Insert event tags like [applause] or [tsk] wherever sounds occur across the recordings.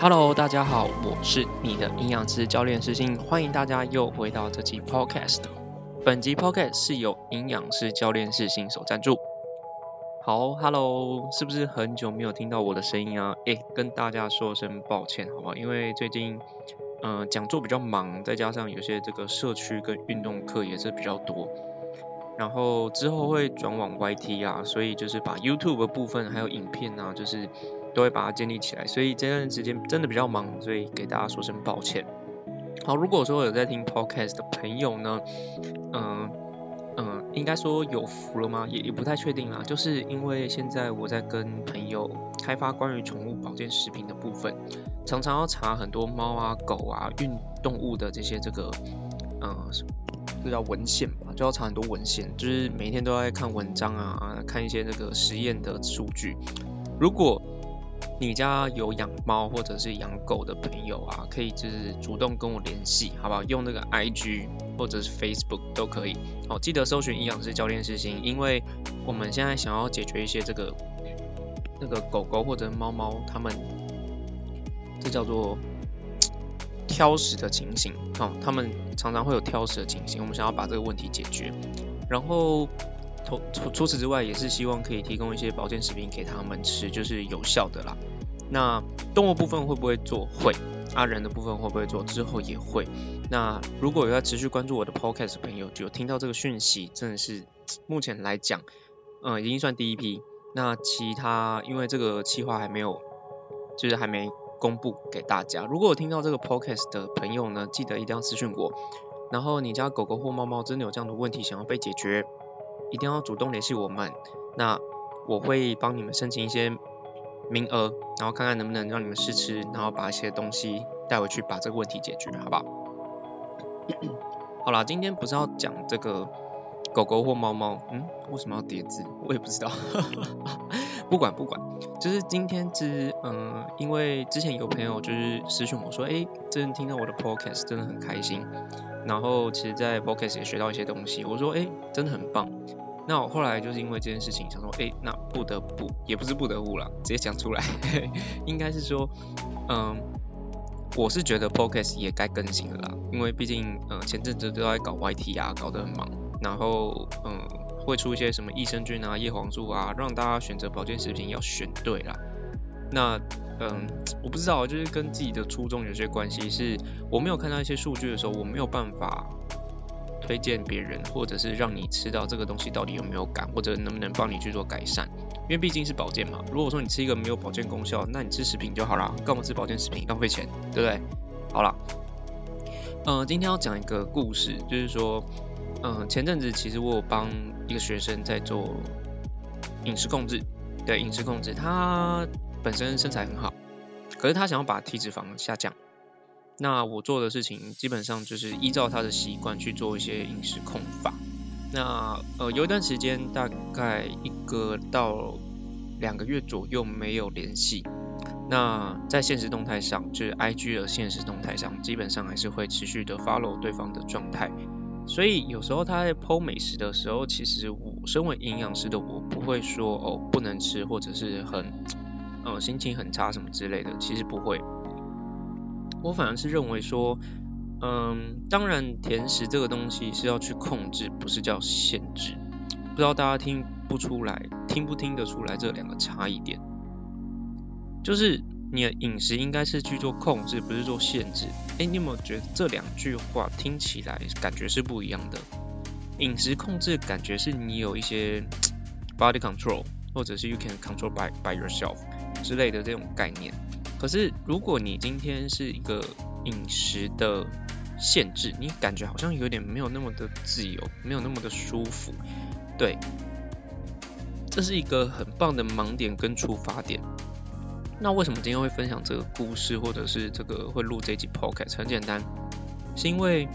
Hello，大家好，我是你的营养师教练师信，欢迎大家又回到这期 Podcast。本集 Podcast 是由营养师教练师信所赞助。好，Hello，是不是很久没有听到我的声音啊？诶，跟大家说声抱歉，好吗？因为最近，嗯，讲座比较忙，再加上有些这个社区跟运动课也是比较多，然后之后会转往 YT 啊，所以就是把 YouTube 的部分还有影片啊，就是都会把它建立起来，所以这段时间真的比较忙，所以给大家说声抱歉。好，如果说有在听 Podcast 的朋友呢，嗯。嗯，应该说有福了吗？也也不太确定啦。就是因为现在我在跟朋友开发关于宠物保健食品的部分，常常要查很多猫啊、狗啊、运动物的这些这个，嗯，这叫文献吧，就要查很多文献，就是每天都在看文章啊，看一些这个实验的数据。如果你家有养猫或者是养狗的朋友啊，可以就是主动跟我联系，好不好？用那个 IG 或者是 Facebook 都可以。好，记得搜寻营养师教练师心，因为我们现在想要解决一些这个那个狗狗或者猫猫它们这叫做 [tsk] 挑食的情形，哦，他们常常会有挑食的情形，我们想要把这个问题解决，然后。除除此之外，也是希望可以提供一些保健食品给他们吃，就是有效的啦。那动物部分会不会做？会。啊，人的部分会不会做？之后也会。那如果有在持续关注我的 podcast 朋友，就听到这个讯息，真的是目前来讲，嗯，已经算第一批。那其他因为这个计划还没有，就是还没公布给大家。如果有听到这个 podcast 的朋友呢，记得一定要私讯我。然后你家狗狗或猫猫真的有这样的问题想要被解决？一定要主动联系我们，那我会帮你们申请一些名额，然后看看能不能让你们试吃，然后把一些东西带回去，把这个问题解决，好不好？好啦，今天不是要讲这个狗狗或猫猫，嗯，为什么要叠字？我也不知道，不管不管，就是今天之嗯，因为之前有朋友就是私讯我说，哎，真的听到我的 podcast 真的很开心。然后其实，在 podcast 也学到一些东西。我说，哎，真的很棒。那我后来就是因为这件事情，想说，哎，那不得不，也不是不得不了，直接讲出来，[laughs] 应该是说，嗯，我是觉得 podcast 也该更新了啦。因为毕竟，嗯，前阵子都在搞 YT 啊，搞得很忙。然后，嗯，会出一些什么益生菌啊、叶黄素啊，让大家选择保健食品要选对啦。那嗯，我不知道，就是跟自己的初衷有些关系。是我没有看到一些数据的时候，我没有办法推荐别人，或者是让你吃到这个东西到底有没有感，或者能不能帮你去做改善。因为毕竟是保健嘛。如果说你吃一个没有保健功效，那你吃食品就好了，干嘛吃保健食品，浪费钱，对不对？好了，嗯，今天要讲一个故事，就是说，嗯，前阵子其实我有帮一个学生在做饮食控制，对饮食控制，他。本身身材很好，可是他想要把体脂肪下降。那我做的事情基本上就是依照他的习惯去做一些饮食控法。那呃有一段时间，大概一个到两个月左右没有联系。那在现实动态上，就是 IG 的现实动态上，基本上还是会持续的 follow 对方的状态。所以有时候他在剖美食的时候，其实我身为营养师的我不会说哦不能吃，或者是很。呃，心情很差什么之类的，其实不会。我反而是认为说，嗯，当然甜食这个东西是要去控制，不是叫限制。不知道大家听不出来，听不听得出来这两个差异点？就是你的饮食应该是去做控制，不是做限制。哎，你有没有觉得这两句话听起来感觉是不一样的？饮食控制感觉是你有一些 body control，或者是 you can control by by yourself。之类的这种概念，可是如果你今天是一个饮食的限制，你感觉好像有点没有那么的自由，没有那么的舒服，对，这是一个很棒的盲点跟出发点。那为什么今天会分享这个故事，或者是这个会录这集 podcast？很简单，是因为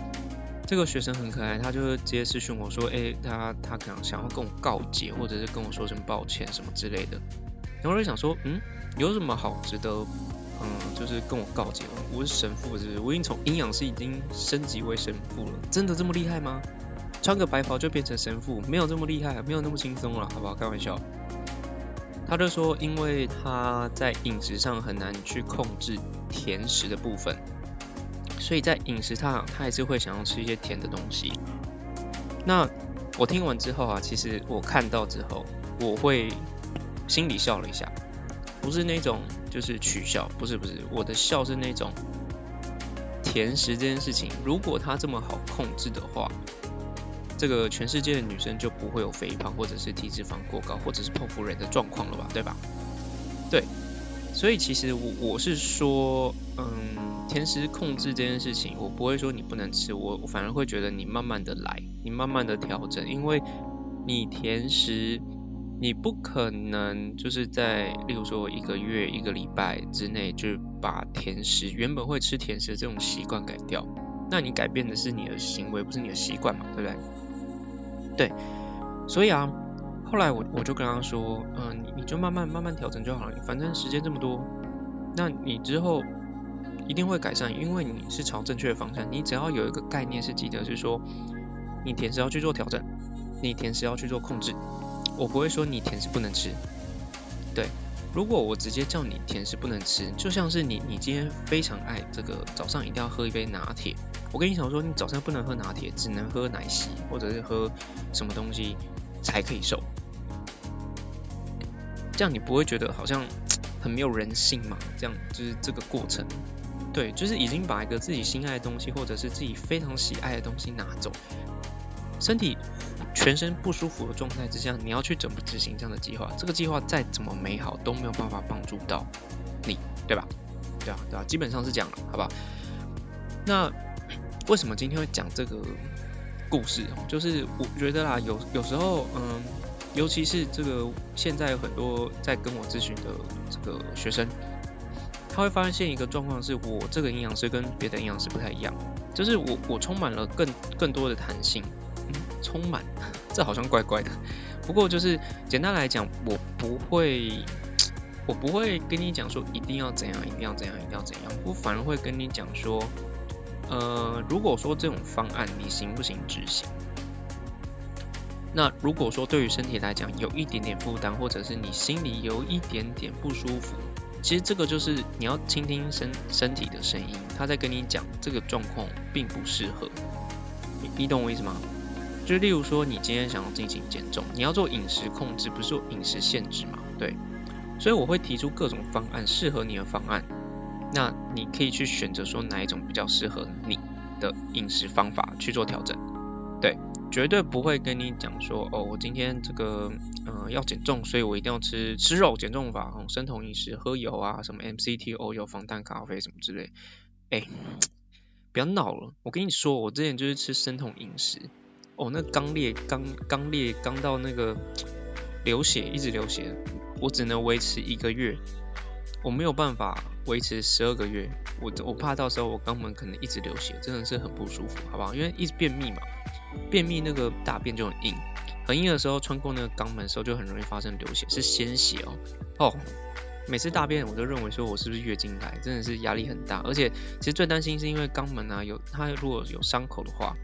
这个学生很可爱，他就直接私讯我说，哎，他他可能想要跟我告诫，或者是跟我说声抱歉什么之类的。然后我就想说，嗯。有什么好值得，嗯，就是跟我告诫？我是神父，是我已经从营养师已经升级为神父了，真的这么厉害吗？穿个白袍就变成神父，没有这么厉害，没有那么轻松了，好不好？开玩笑。他就说，因为他在饮食上很难去控制甜食的部分，所以在饮食上他还是会想要吃一些甜的东西。那我听完之后啊，其实我看到之后，我会心里笑了一下，不是那种就是取笑，不是不是，我的笑是那种甜食这件事情，如果它这么好控制的话。这个全世界的女生就不会有肥胖，或者是体脂肪过高，或者是剖腹人的状况了吧？对吧？对，所以其实我我是说，嗯，甜食控制这件事情，我不会说你不能吃，我我反而会觉得你慢慢的来，你慢慢的调整，因为你甜食，你不可能就是在例如说一个月、一个礼拜之内就把甜食原本会吃甜食的这种习惯改掉，那你改变的是你的行为，不是你的习惯嘛？对不对？对，所以啊，后来我我就跟他说，嗯，你你就慢慢慢慢调整就好了，反正时间这么多，那你之后一定会改善，因为你是朝正确的方向。你只要有一个概念是记得是说，你甜食要去做调整，你甜食要去做控制，我不会说你甜食不能吃。对，如果我直接叫你甜食不能吃，就像是你你今天非常爱这个早上一定要喝一杯拿铁。我跟你讲说，你早上不能喝拿铁，只能喝奶昔或者是喝什么东西才可以瘦。这样你不会觉得好像很没有人性嘛？这样就是这个过程，对，就是已经把一个自己心爱的东西或者是自己非常喜爱的东西拿走，身体全身不舒服的状态之下，你要去怎么执行这样的计划？这个计划再怎么美好都没有办法帮助到你，对吧？对啊，对啊，基本上是这样了，好不好？那。为什么今天会讲这个故事？就是我觉得啦，有有时候，嗯，尤其是这个现在有很多在跟我咨询的这个学生，他会发现一个状况，是我这个营养师跟别的营养师不太一样，就是我我充满了更更多的弹性，充满，[laughs] 这好像怪怪的。不过就是简单来讲，我不会，我不会跟你讲说一定要怎样，一定要怎样，一定要怎样，我反而会跟你讲说。呃，如果说这种方案你行不行执行？那如果说对于身体来讲有一点点负担，或者是你心里有一点点不舒服，其实这个就是你要倾听身身体的声音，他在跟你讲这个状况并不适合。你懂我意思吗？就例如说你今天想要进行减重，你要做饮食控制，不是做饮食限制嘛？对，所以我会提出各种方案，适合你的方案。那你可以去选择说哪一种比较适合你的饮食方法去做调整，对，绝对不会跟你讲说哦，我今天这个嗯要减重，所以我一定要吃吃肉减重法，哦生酮饮食，喝油啊，什么 MCT 欧油、防弹咖啡什么之类，哎，不要闹了，我跟你说，我之前就是吃生酮饮食，哦，那刚裂刚刚裂刚到那个流血，一直流血，我只能维持一个月。我没有办法维持十二个月，我我怕到时候我肛门可能一直流血，真的是很不舒服，好不好？因为一直便秘嘛，便秘那个大便就很硬，很硬的时候穿过那个肛门的时候就很容易发生流血，是鲜血哦。哦，每次大便我都认为说我是不是月经来，真的是压力很大，而且其实最担心是因为肛门啊有它如果有伤口的话。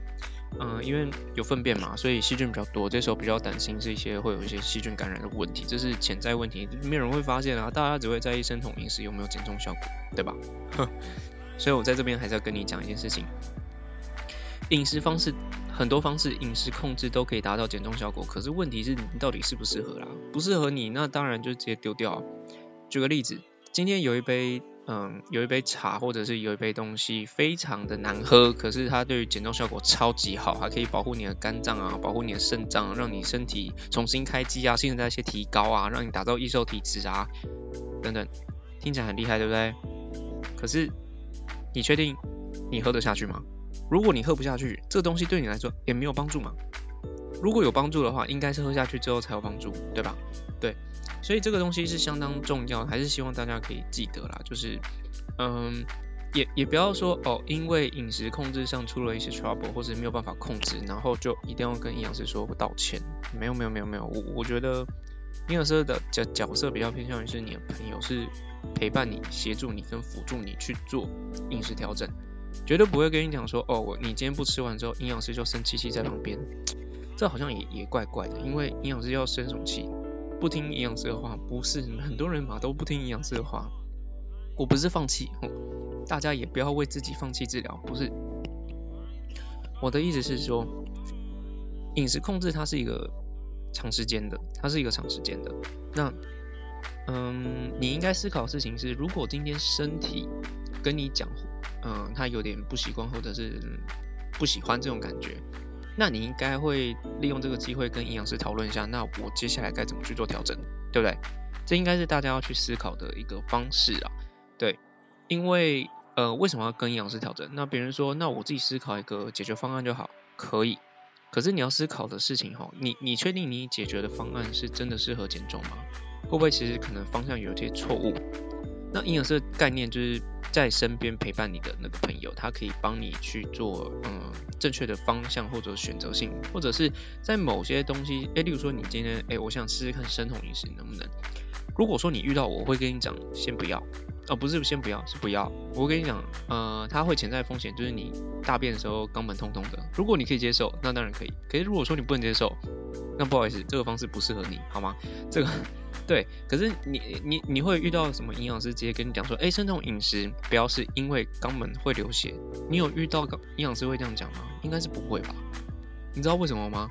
嗯，因为有粪便嘛，所以细菌比较多。这时候比较担心是一些会有一些细菌感染的问题，这是潜在问题，没有人会发现啊。大家只会在意生酮饮食有没有减重效果，对吧？所以我在这边还是要跟你讲一件事情：饮食方式很多方式，饮食控制都可以达到减重效果。可是问题是你到底适不适合啦？不适合你，那当然就直接丢掉。举个例子，今天有一杯。嗯，有一杯茶或者是有一杯东西非常的难喝，可是它对于减重效果超级好，还可以保护你的肝脏啊，保护你的肾脏，让你身体重新开机啊，新陈代谢提高啊，让你打造易瘦体质啊，等等，听起来很厉害，对不对？可是你确定你喝得下去吗？如果你喝不下去，这东西对你来说也没有帮助嘛？如果有帮助的话，应该是喝下去之后才有帮助，对吧？对。所以这个东西是相当重要，还是希望大家可以记得啦。就是，嗯，也也不要说哦，因为饮食控制上出了一些 trouble，或者没有办法控制，然后就一定要跟营养师说道歉。没有没有没有没有，我我觉得营养师的角角色比较偏向于是你的朋友，是陪伴你、协助你跟辅助你去做饮食调整，绝对不会跟你讲说哦，我你今天不吃完之后，营养师就生气气在旁边，这好像也也怪怪的，因为营养师要生什么气？不听营养师的话，不是很多人嘛都不听营养师的话。我不是放弃，大家也不要为自己放弃治疗，不是。我的意思是说，饮食控制它是一个长时间的，它是一个长时间的。那，嗯，你应该思考的事情是，如果今天身体跟你讲，嗯，他有点不习惯或者是不喜欢这种感觉，那你应该会利用这个机会跟营养师讨论一下，那我接下来该怎么去做调整，对不对？这应该是大家要去思考的一个方式啊。对，因为呃，为什么要跟营养师调整？那别人说，那我自己思考一个解决方案就好，可以。可是你要思考的事情哈，你你确定你解决的方案是真的适合减重吗？会不会其实可能方向有些错误？那营养师的概念就是在身边陪伴你的那个朋友，他可以帮你去做嗯正确的方向或者选择性，或者是在某些东西，哎，例如说你今天哎，我想试试看生酮饮食能不能？如果说你遇到我会跟你讲，先不要。哦，不是，先不要，是不要。我跟你讲，呃，它会潜在风险，就是你大便的时候肛门通通的。如果你可以接受，那当然可以。可是如果说你不能接受，那不好意思，这个方式不适合你，好吗？这个对。可是你你你会遇到什么营养师直接跟你讲说，哎，生酮饮食不要是因为肛门会流血。你有遇到营养师会这样讲吗？应该是不会吧？你知道为什么吗？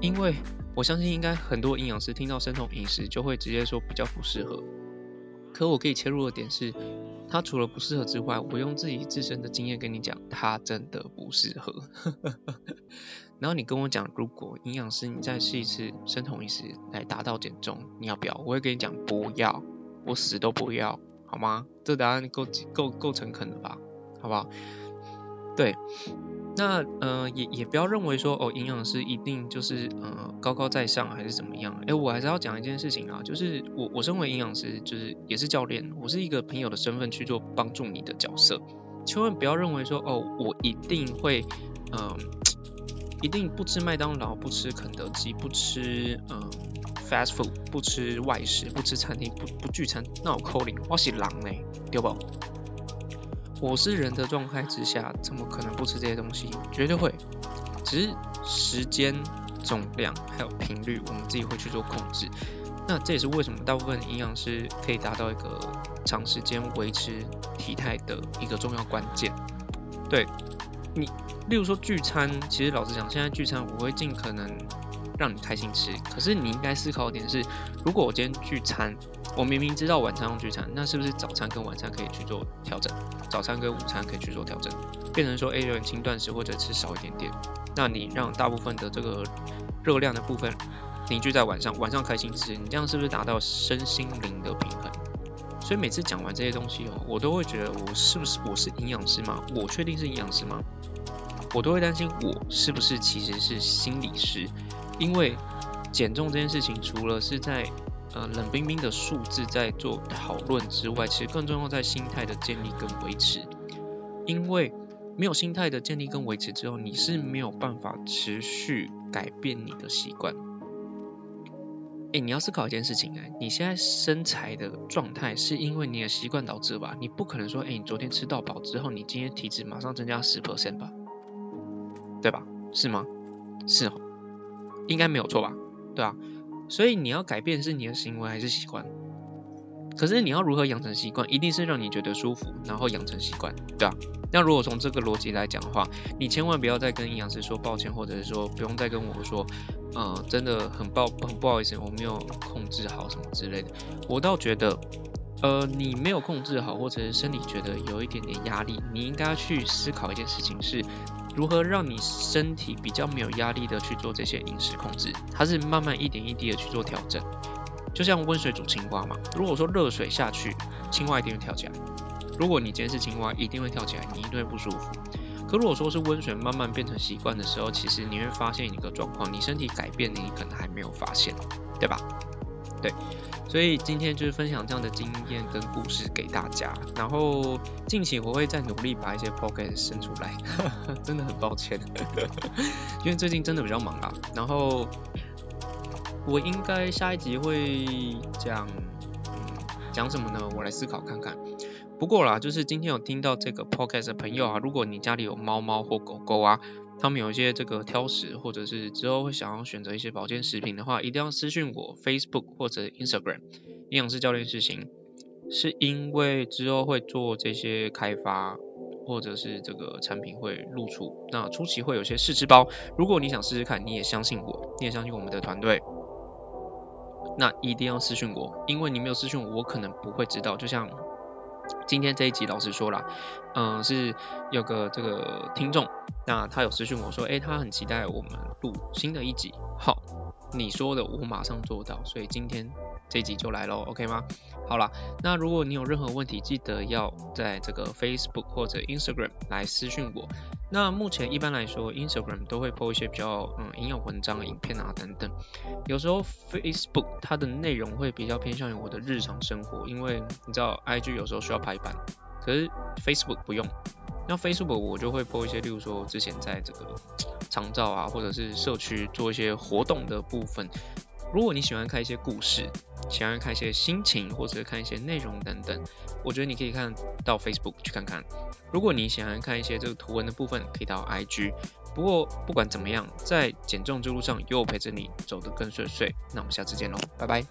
因为我相信应该很多营养师听到生酮饮食就会直接说比较不适合。可我可以切入的点是，它除了不适合之外，我用自己自身的经验跟你讲，它真的不适合。[laughs] 然后你跟我讲，如果营养师你再试一次生酮饮食来达到减重，你要不要？我会跟你讲不要，我死都不要，好吗？这答案够够够诚恳的吧？好不好？对。那呃也也不要认为说哦营养师一定就是呃高高在上还是怎么样？哎，我还是要讲一件事情啊，就是我我身为营养师，就是也是教练，我是一个朋友的身份去做帮助你的角色，千万不要认为说哦我一定会嗯一定不吃麦当劳，不吃肯德基，不吃嗯 fast food，不吃外食，不吃餐厅，不不聚餐，那我扣零，我是狼嘞，对不？我是人的状态之下，怎么可能不吃这些东西？绝对会，只是时间、总量还有频率，我们自己会去做控制。那这也是为什么大部分营养师可以达到一个长时间维持体态的一个重要关键。对你，例如说聚餐，其实老实讲，现在聚餐我会尽可能让你开心吃。可是你应该思考点是，如果我今天聚餐，我明明知道晚餐要聚餐，那是不是早餐跟晚餐可以去做调整？早餐跟午餐可以去做调整，变成说 A 人轻断食或者吃少一点点。那你让大部分的这个热量的部分凝聚在晚上，晚上开心吃，你这样是不是达到身心灵的平衡？所以每次讲完这些东西哦，我都会觉得我是不是我是营养师吗？我确定是营养师吗？我都会担心我是不是其实是心理师，因为减重这件事情除了是在呃，冷冰冰的数字在做讨论之外，其实更重要在心态的建立跟维持。因为没有心态的建立跟维持之后，你是没有办法持续改变你的习惯。哎，你要思考一件事情哎，你现在身材的状态是因为你的习惯导致吧？你不可能说，哎，你昨天吃到饱之后，你今天体脂马上增加十 percent 吧？对吧？是吗？是，应该没有错吧？对啊。所以你要改变是你的行为还是习惯？可是你要如何养成习惯？一定是让你觉得舒服，然后养成习惯，对吧？那如果从这个逻辑来讲的话，你千万不要再跟营养师说抱歉，或者是说不用再跟我说，呃，真的很抱很不好意思，我没有控制好什么之类的。我倒觉得，呃，你没有控制好，或者是身体觉得有一点点压力，你应该去思考一件事情是。如何让你身体比较没有压力的去做这些饮食控制？它是慢慢一点一滴的去做调整，就像温水煮青蛙嘛。如果说热水下去，青蛙一定会跳起来。如果你今天是青蛙，一定会跳起来，你一定会不舒服。可如果说是温水慢慢变成习惯的时候，其实你会发现一个状况，你身体改变，你可能还没有发现，对吧？对。所以今天就是分享这样的经验跟故事给大家，然后近期我会再努力把一些 p o c a s t 生出来，[laughs] 真的很抱歉，[laughs] 因为最近真的比较忙啊。然后我应该下一集会讲，讲什么呢？我来思考看看。不过啦，就是今天有听到这个 p o c a s t 的朋友啊，如果你家里有猫猫或狗狗啊，他们有一些这个挑食，或者是之后会想要选择一些保健食品的话，一定要私讯我 Facebook 或者 Instagram 营养师教练事情，是因为之后会做这些开发，或者是这个产品会露出，那初期会有些试吃包，如果你想试试看，你也相信我，你也相信我们的团队，那一定要私讯我，因为你没有私讯我，我可能不会知道，就像。今天这一集，老实说了，嗯，是有个这个听众，那他有私讯我说，诶，他很期待我们录新的一集。好，你说的我马上做到，所以今天这一集就来喽，OK 吗？好了，那如果你有任何问题，记得要在这个 Facebook 或者 Instagram 来私讯我。那目前一般来说，Instagram 都会 po 一些比较嗯营养文章、影片啊等等。有时候 Facebook 它的内容会比较偏向于我的日常生活，因为你知道 IG 有时候需要排版，可是 Facebook 不用。那 Facebook 我就会 po 一些，例如说之前在这个长照啊，或者是社区做一些活动的部分。如果你喜欢看一些故事，喜欢看一些心情，或者看一些内容等等，我觉得你可以看到 Facebook 去看看。如果你喜欢看一些这个图文的部分，可以到 IG。不过不管怎么样，在减重之路上有我陪着你走得更顺遂。那我们下次见喽，拜拜。